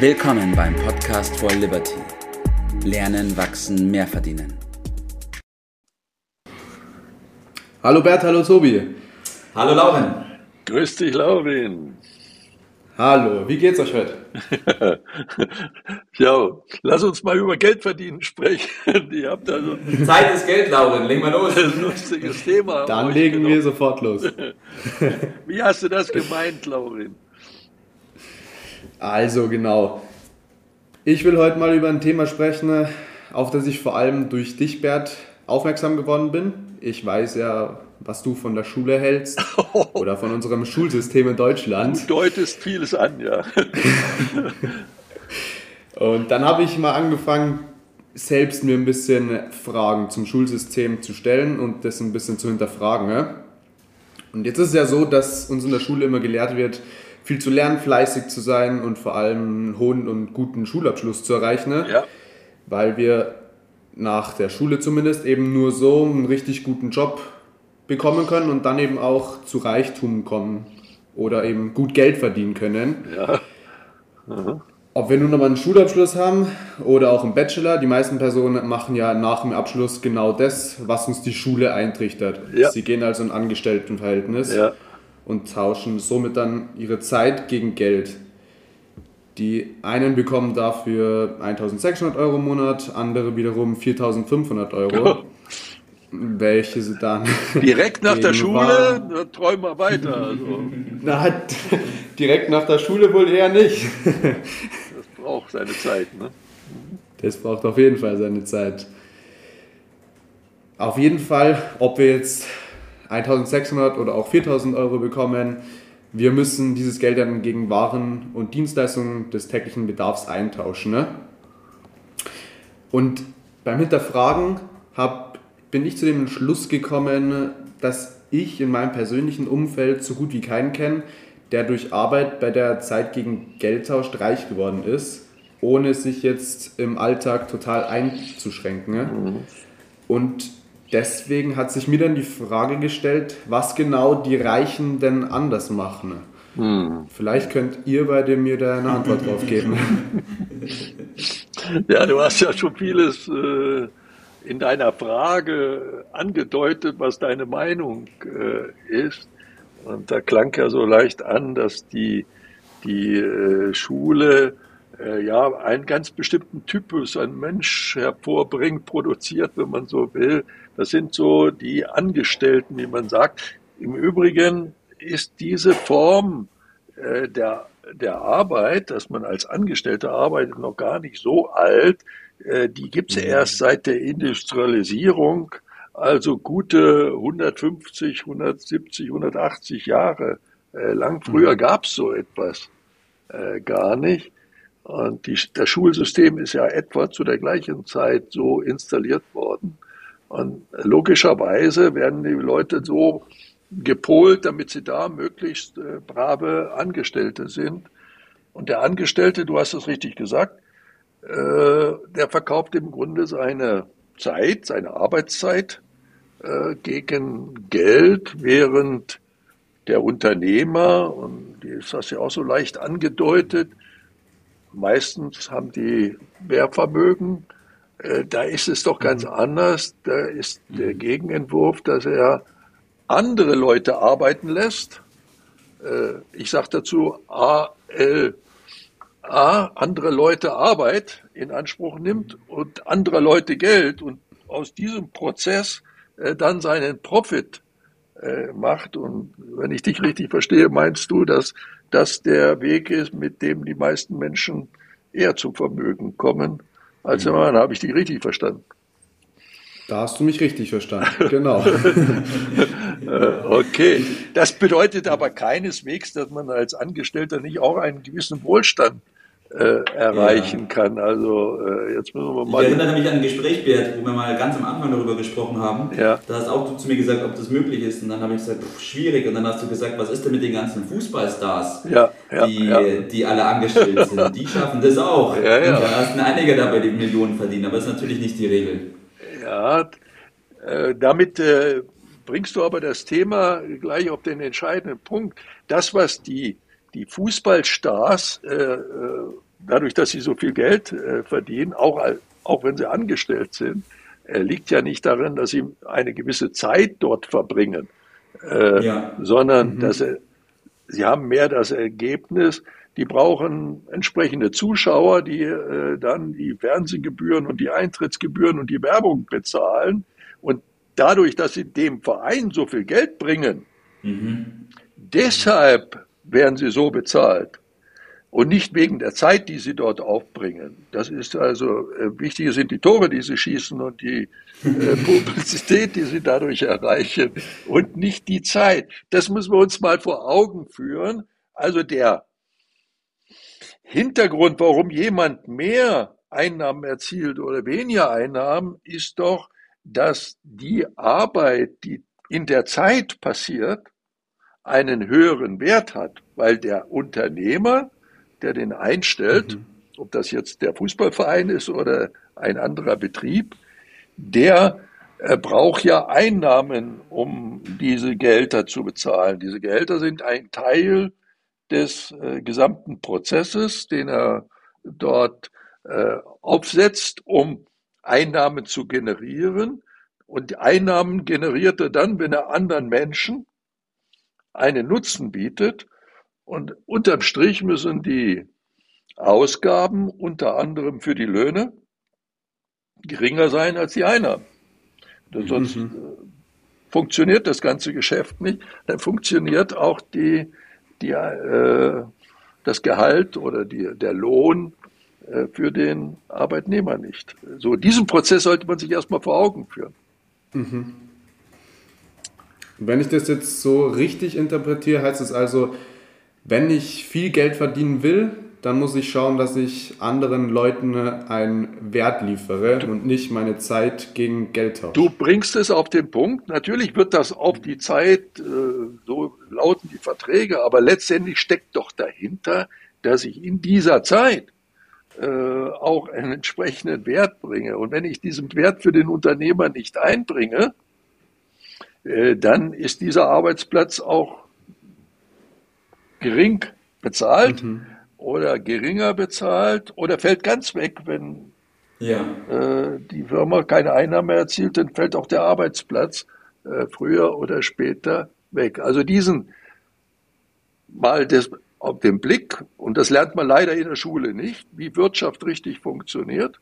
Willkommen beim Podcast for Liberty. Lernen, wachsen, mehr verdienen. Hallo Bert, hallo Tobi. Hallo Lauren. Grüß dich, Laurin. Hallo, wie geht's euch heute? ja, lass uns mal über Geld verdienen sprechen. Ihr habt also Zeit ist Geld, Lauren. Legen wir los. ein lustiges Thema. Dann legen wir sofort los. Wie hast du das gemeint, Laurin? Also genau. Ich will heute mal über ein Thema sprechen, auf das ich vor allem durch dich, Bert, aufmerksam geworden bin. Ich weiß ja, was du von der Schule hältst oder von unserem Schulsystem in Deutschland. Du deutest vieles an, ja. Und dann habe ich mal angefangen, selbst mir ein bisschen Fragen zum Schulsystem zu stellen und das ein bisschen zu hinterfragen. Und jetzt ist es ja so, dass uns in der Schule immer gelehrt wird, viel zu lernen, fleißig zu sein und vor allem einen hohen und guten Schulabschluss zu erreichen. Ne? Ja, Weil wir nach der Schule zumindest eben nur so einen richtig guten Job bekommen können und dann eben auch zu Reichtum kommen oder eben gut Geld verdienen können. ja. Ob wir nun aber einen Schulabschluss haben oder auch einen Bachelor, die meisten Personen machen ja nach dem Abschluss genau das, was uns die Schule eintrichtert. Ja. Sie gehen also in ein Angestelltenverhältnis Ja, und tauschen somit dann ihre Zeit gegen Geld. Die einen bekommen dafür 1600 Euro im Monat, andere wiederum 4500 Euro, welche sie dann direkt nach der Schule, Waren- träumen wir weiter. Also, Na, direkt nach der Schule wohl eher nicht. das braucht seine Zeit. Ne? Das braucht auf jeden Fall seine Zeit. Auf jeden Fall, ob wir jetzt 1600 oder auch 4000 Euro bekommen, wir müssen dieses Geld dann gegen Waren und Dienstleistungen des täglichen Bedarfs eintauschen. Ne? Und beim Hinterfragen hab, bin ich zu dem Schluss gekommen, dass ich in meinem persönlichen Umfeld so gut wie keinen kenne, der durch Arbeit bei der Zeit gegen Geld tauscht reich geworden ist, ohne sich jetzt im Alltag total einzuschränken. Ne? Und deswegen hat sich mir dann die Frage gestellt, was genau die Reichen denn anders machen. Vielleicht könnt ihr beide mir da eine Antwort drauf geben. Ja, du hast ja schon vieles äh, in deiner Frage angedeutet, was deine Meinung äh, ist. Und da klang ja so leicht an, dass die, die äh, Schule äh, ja einen ganz bestimmten Typus an Mensch hervorbringt, produziert, wenn man so will. Das sind so die Angestellten, wie man sagt. Im Übrigen ist diese Form äh, der, der Arbeit, dass man als Angestellter arbeitet, noch gar nicht so alt. Äh, die gibt's ja erst seit der Industrialisierung, also gute 150, 170, 180 Jahre äh, lang. Früher gab's so etwas äh, gar nicht. Und die, das Schulsystem ist ja etwa zu der gleichen Zeit so installiert worden. Und logischerweise werden die Leute so gepolt, damit sie da möglichst äh, brave Angestellte sind. Und der Angestellte, du hast es richtig gesagt, äh, der verkauft im Grunde seine Zeit, seine Arbeitszeit äh, gegen Geld, während der Unternehmer, und das hast du ja auch so leicht angedeutet, meistens haben die Mehrvermögen, äh, da ist es doch ganz anders. Da ist der Gegenentwurf, dass er andere Leute arbeiten lässt. Äh, ich sage dazu ALA, andere Leute Arbeit in Anspruch nimmt und andere Leute Geld und aus diesem Prozess äh, dann seinen Profit äh, macht. Und wenn ich dich richtig verstehe, meinst du, dass das der Weg ist, mit dem die meisten Menschen eher zum Vermögen kommen, als wenn man, habe ich dich richtig verstanden. Da hast du mich richtig verstanden. Genau. Äh, Okay, das bedeutet aber keineswegs, dass man als Angestellter nicht auch einen gewissen Wohlstand äh, erreichen kann. Also äh, jetzt müssen wir Ich mal. erinnere mich an ein Gespräch, Bert, wo wir mal ganz am Anfang darüber gesprochen haben. Ja. Da hast auch du zu mir gesagt, ob das möglich ist. Und dann habe ich gesagt, pff, schwierig. Und dann hast du gesagt, was ist denn mit den ganzen Fußballstars, Ja, ja, die, ja. die alle angestellt sind? Die schaffen das auch. Ja, ja. Und da hast du einige dabei, die Millionen verdienen. Aber das ist natürlich nicht die Regel. Ja, äh, damit äh, bringst du aber das Thema gleich auf den entscheidenden Punkt. Das, was die, die Fußballstars äh, äh, dadurch, dass sie so viel Geld äh, verdienen, auch, auch wenn sie angestellt sind, äh, liegt ja nicht darin, dass sie eine gewisse Zeit dort verbringen, äh, ja. sondern mhm. dass sie, sie haben mehr das Ergebnis, die brauchen entsprechende Zuschauer, die äh, dann die Fernsehgebühren und die Eintrittsgebühren und die Werbung bezahlen. Und dadurch, dass sie dem Verein so viel Geld bringen, mhm. deshalb werden sie so bezahlt und nicht wegen der Zeit, die sie dort aufbringen. Das ist also, äh, wichtiger sind die Tore, die sie schießen und die äh, Publizität, die sie dadurch erreichen und nicht die Zeit. Das müssen wir uns mal vor Augen führen. Also der Hintergrund, warum jemand mehr Einnahmen erzielt oder weniger Einnahmen, ist doch, dass die Arbeit, die in der Zeit passiert, einen höheren Wert hat, weil der Unternehmer der den einstellt, mhm. ob das jetzt der Fußballverein ist oder ein anderer Betrieb, der äh, braucht ja Einnahmen, um diese Gehälter zu bezahlen. Diese Gehälter sind ein Teil des äh, gesamten Prozesses, den er dort äh, aufsetzt, um Einnahmen zu generieren. Und die Einnahmen generiert er dann, wenn er anderen Menschen einen Nutzen bietet. Und unterm Strich müssen die Ausgaben unter anderem für die Löhne geringer sein als die Einnahmen. Sonst mhm. Äh, funktioniert das ganze Geschäft nicht. Dann funktioniert auch die, die, äh, das Gehalt oder die, der Lohn äh, für den Arbeitnehmer nicht. So, diesen Prozess sollte man sich erstmal vor Augen führen. Mhm. Wenn ich das jetzt so richtig interpretiere, heißt es also, wenn ich viel Geld verdienen will, dann muss ich schauen, dass ich anderen Leuten einen Wert liefere und nicht meine Zeit gegen Geld tausche. Du bringst es auf den Punkt. Natürlich wird das auf die Zeit, äh, so lauten die Verträge, aber letztendlich steckt doch dahinter, dass ich in dieser Zeit äh, auch einen entsprechenden Wert bringe. Und wenn ich diesen Wert für den Unternehmer nicht einbringe, dann ist dieser Arbeitsplatz auch gering bezahlt mhm. oder geringer bezahlt oder fällt ganz weg, wenn ja. äh, die Firma keine Einnahme erzielt, dann fällt auch der Arbeitsplatz äh, früher oder später weg. Also diesen mal das, auf den Blick, und das lernt man leider in der Schule nicht, wie Wirtschaft richtig funktioniert.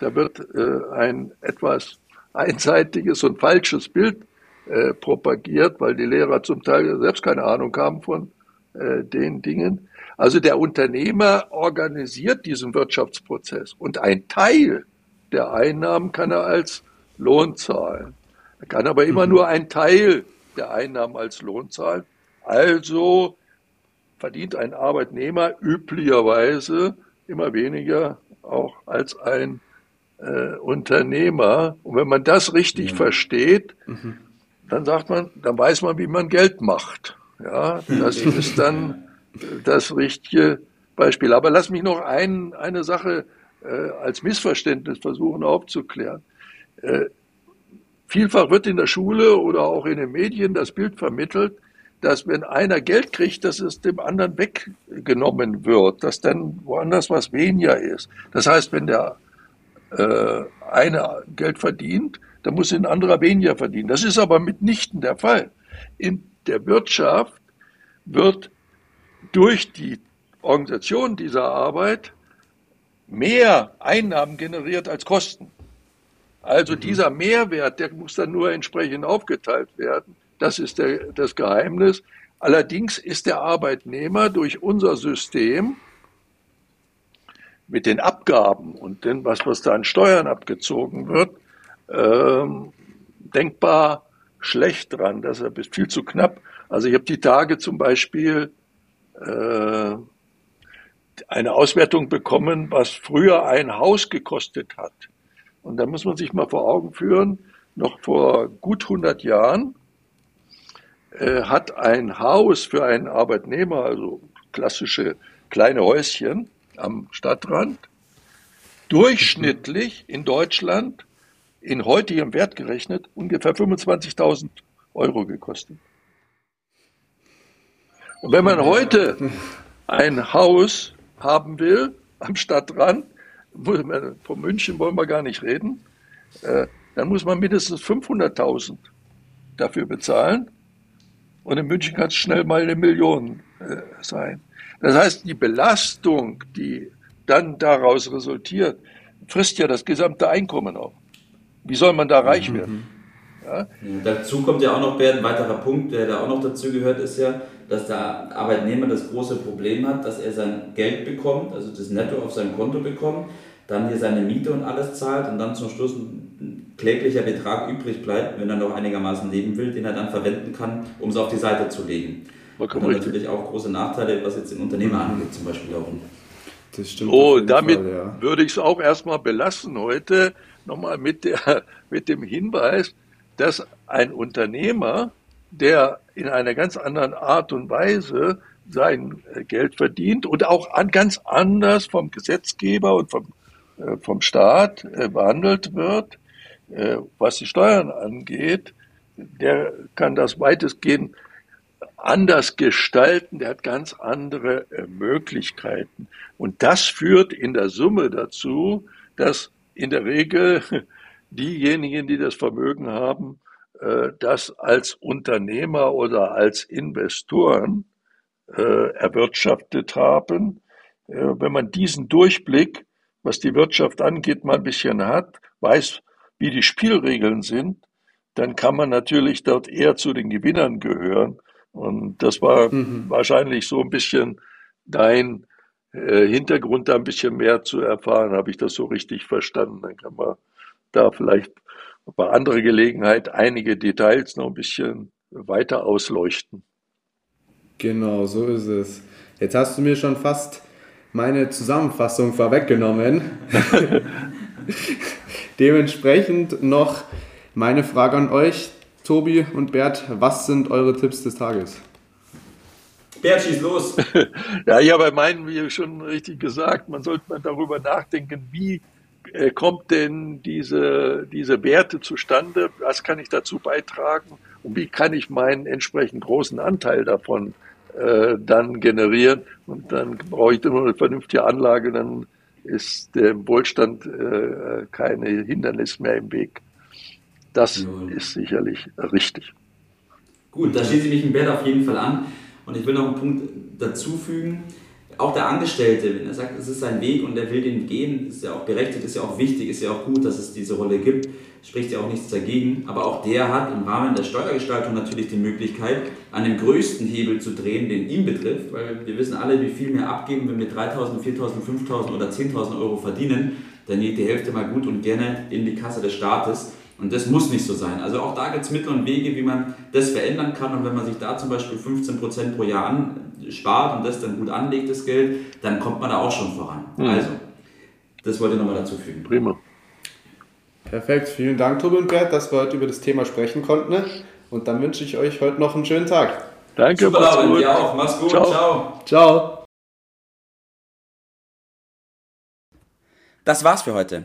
Da wird äh, ein etwas einseitiges und falsches Bild äh, propagiert, weil die Lehrer zum Teil selbst keine Ahnung haben von äh, den Dingen. Also der Unternehmer organisiert diesen Wirtschaftsprozess und ein Teil der Einnahmen kann er als Lohn zahlen. Er kann aber immer mhm. nur ein Teil der Einnahmen als Lohn zahlen. Also verdient ein Arbeitnehmer üblicherweise immer weniger auch als ein äh, Unternehmer. Und wenn man das richtig ja. versteht, mhm. Dann sagt man, dann weiß man, wie man Geld macht. Ja, das ist dann das richtige Beispiel. Aber lass mich noch ein, eine Sache äh, als Missverständnis versuchen aufzuklären. Äh, vielfach wird in der Schule oder auch in den Medien das Bild vermittelt, dass wenn einer Geld kriegt, dass es dem anderen weggenommen wird, dass dann woanders was weniger ist. Das heißt, wenn der äh, eine Geld verdient, dann muss ein anderer weniger verdienen. Das ist aber mitnichten der Fall. In der Wirtschaft wird durch die Organisation dieser Arbeit mehr Einnahmen generiert als Kosten. Also mhm. dieser Mehrwert, der muss dann nur entsprechend aufgeteilt werden. Das ist der, das Geheimnis. Allerdings ist der Arbeitnehmer durch unser System mit den Abgaben und dem, was, was da an Steuern abgezogen wird, ähm, denkbar schlecht dran. Das ist viel zu knapp. Also ich habe die Tage zum Beispiel äh, eine Auswertung bekommen, was früher ein Haus gekostet hat. Und da muss man sich mal vor Augen führen, noch vor gut 100 Jahren äh, hat ein Haus für einen Arbeitnehmer, also klassische kleine Häuschen am Stadtrand, durchschnittlich in Deutschland in heutigem Wert gerechnet ungefähr 25.000 Euro gekostet. Und wenn man heute ein Haus haben will, am Stadtrand, von München wollen wir gar nicht reden, äh, dann muss man mindestens 500.000 dafür bezahlen. Und in München kann es schnell mal eine Million äh, sein. Das heißt, die Belastung, die dann daraus resultiert, frisst ja das gesamte Einkommen auf. Wie soll man da reich mhm. werden? Ja? Dazu kommt ja auch noch, ein weiterer Punkt, der da auch noch dazu gehört, ist ja, dass der Arbeitnehmer das große Problem hat, dass er sein Geld bekommt, also das Netto auf sein Konto bekommt, dann hier seine Miete und alles zahlt und dann zum Schluss ein kläglicher Betrag übrig bleibt, wenn er noch einigermaßen leben will, den er dann verwenden kann, um es auf die Seite zu legen. Und dann natürlich auch große Nachteile, was jetzt den Unternehmer angeht, zum Beispiel auch. Das stimmt. Oh, damit Fall, ja. würde ich es auch erstmal belassen heute. Nochmal mit, der, mit dem Hinweis, dass ein Unternehmer, der in einer ganz anderen Art und Weise sein Geld verdient und auch an, ganz anders vom Gesetzgeber und vom, äh, vom Staat äh, behandelt wird, äh, was die Steuern angeht, der kann das weitestgehend anders gestalten, der hat ganz andere äh, Möglichkeiten. Und das führt in der Summe dazu, dass in der Regel diejenigen, die das Vermögen haben, äh, das als Unternehmer oder als Investoren äh, erwirtschaftet haben. Wenn man diesen Durchblick, was die Wirtschaft angeht, mal ein bisschen hat, weiß, wie die Spielregeln sind, dann kann man natürlich dort eher zu den Gewinnern gehören und das war mhm. wahrscheinlich so ein bisschen dein äh, Hintergrund, da ein bisschen mehr zu erfahren. Habe ich das so richtig verstanden? Dann kann man da vielleicht bei anderer Gelegenheit einige Details noch ein bisschen weiter ausleuchten. Genau, so ist es. Jetzt hast du mir schon fast meine Zusammenfassung vorweggenommen. Dementsprechend noch meine Frage an euch. Tobi und Bert, was sind eure Tipps des Tages? Bert, schieß los. ja, ich habe meinen, wie schon richtig gesagt, man sollte mal darüber nachdenken, wie äh, kommt denn diese, diese Werte zustande? Was kann ich dazu beitragen? Und wie kann ich meinen entsprechend großen Anteil davon äh, dann generieren? Und dann brauche ich nur eine vernünftige Anlage, dann ist dem Wohlstand äh, keine Hindernis mehr im Weg. Das ja. ist sicherlich richtig. Gut, da schließe ich mich im Bert auf jeden Fall an. Und ich will noch einen Punkt dazu fügen. Auch der Angestellte, wenn er sagt, es ist sein Weg und er will den gehen, ist ja auch berechtigt, ist ja auch wichtig, ist ja auch gut, dass es diese Rolle gibt, spricht ja auch nichts dagegen. Aber auch der hat im Rahmen der Steuergestaltung natürlich die Möglichkeit, an dem größten Hebel zu drehen, den ihn betrifft, weil wir wissen alle, wie viel wir abgeben, wenn wir 3.000, 4.000, 5.000 oder 10.000 Euro verdienen, dann geht die Hälfte mal gut und gerne in die Kasse des Staates. Und das muss nicht so sein. Also auch da gibt es Mittel und Wege, wie man das verändern kann. Und wenn man sich da zum Beispiel 15% pro Jahr spart und das dann gut anlegt, das Geld, dann kommt man da auch schon voran. Mhm. Also, das wollte ich nochmal dazu fügen. Prima. Perfekt, vielen Dank, Tobi und Bert, dass wir heute über das Thema sprechen konnten. Und dann wünsche ich euch heute noch einen schönen Tag. Danke, Super, mach's gut. Dir auch. Mach's gut. Ciao. Ciao. Ciao. Das war's für heute.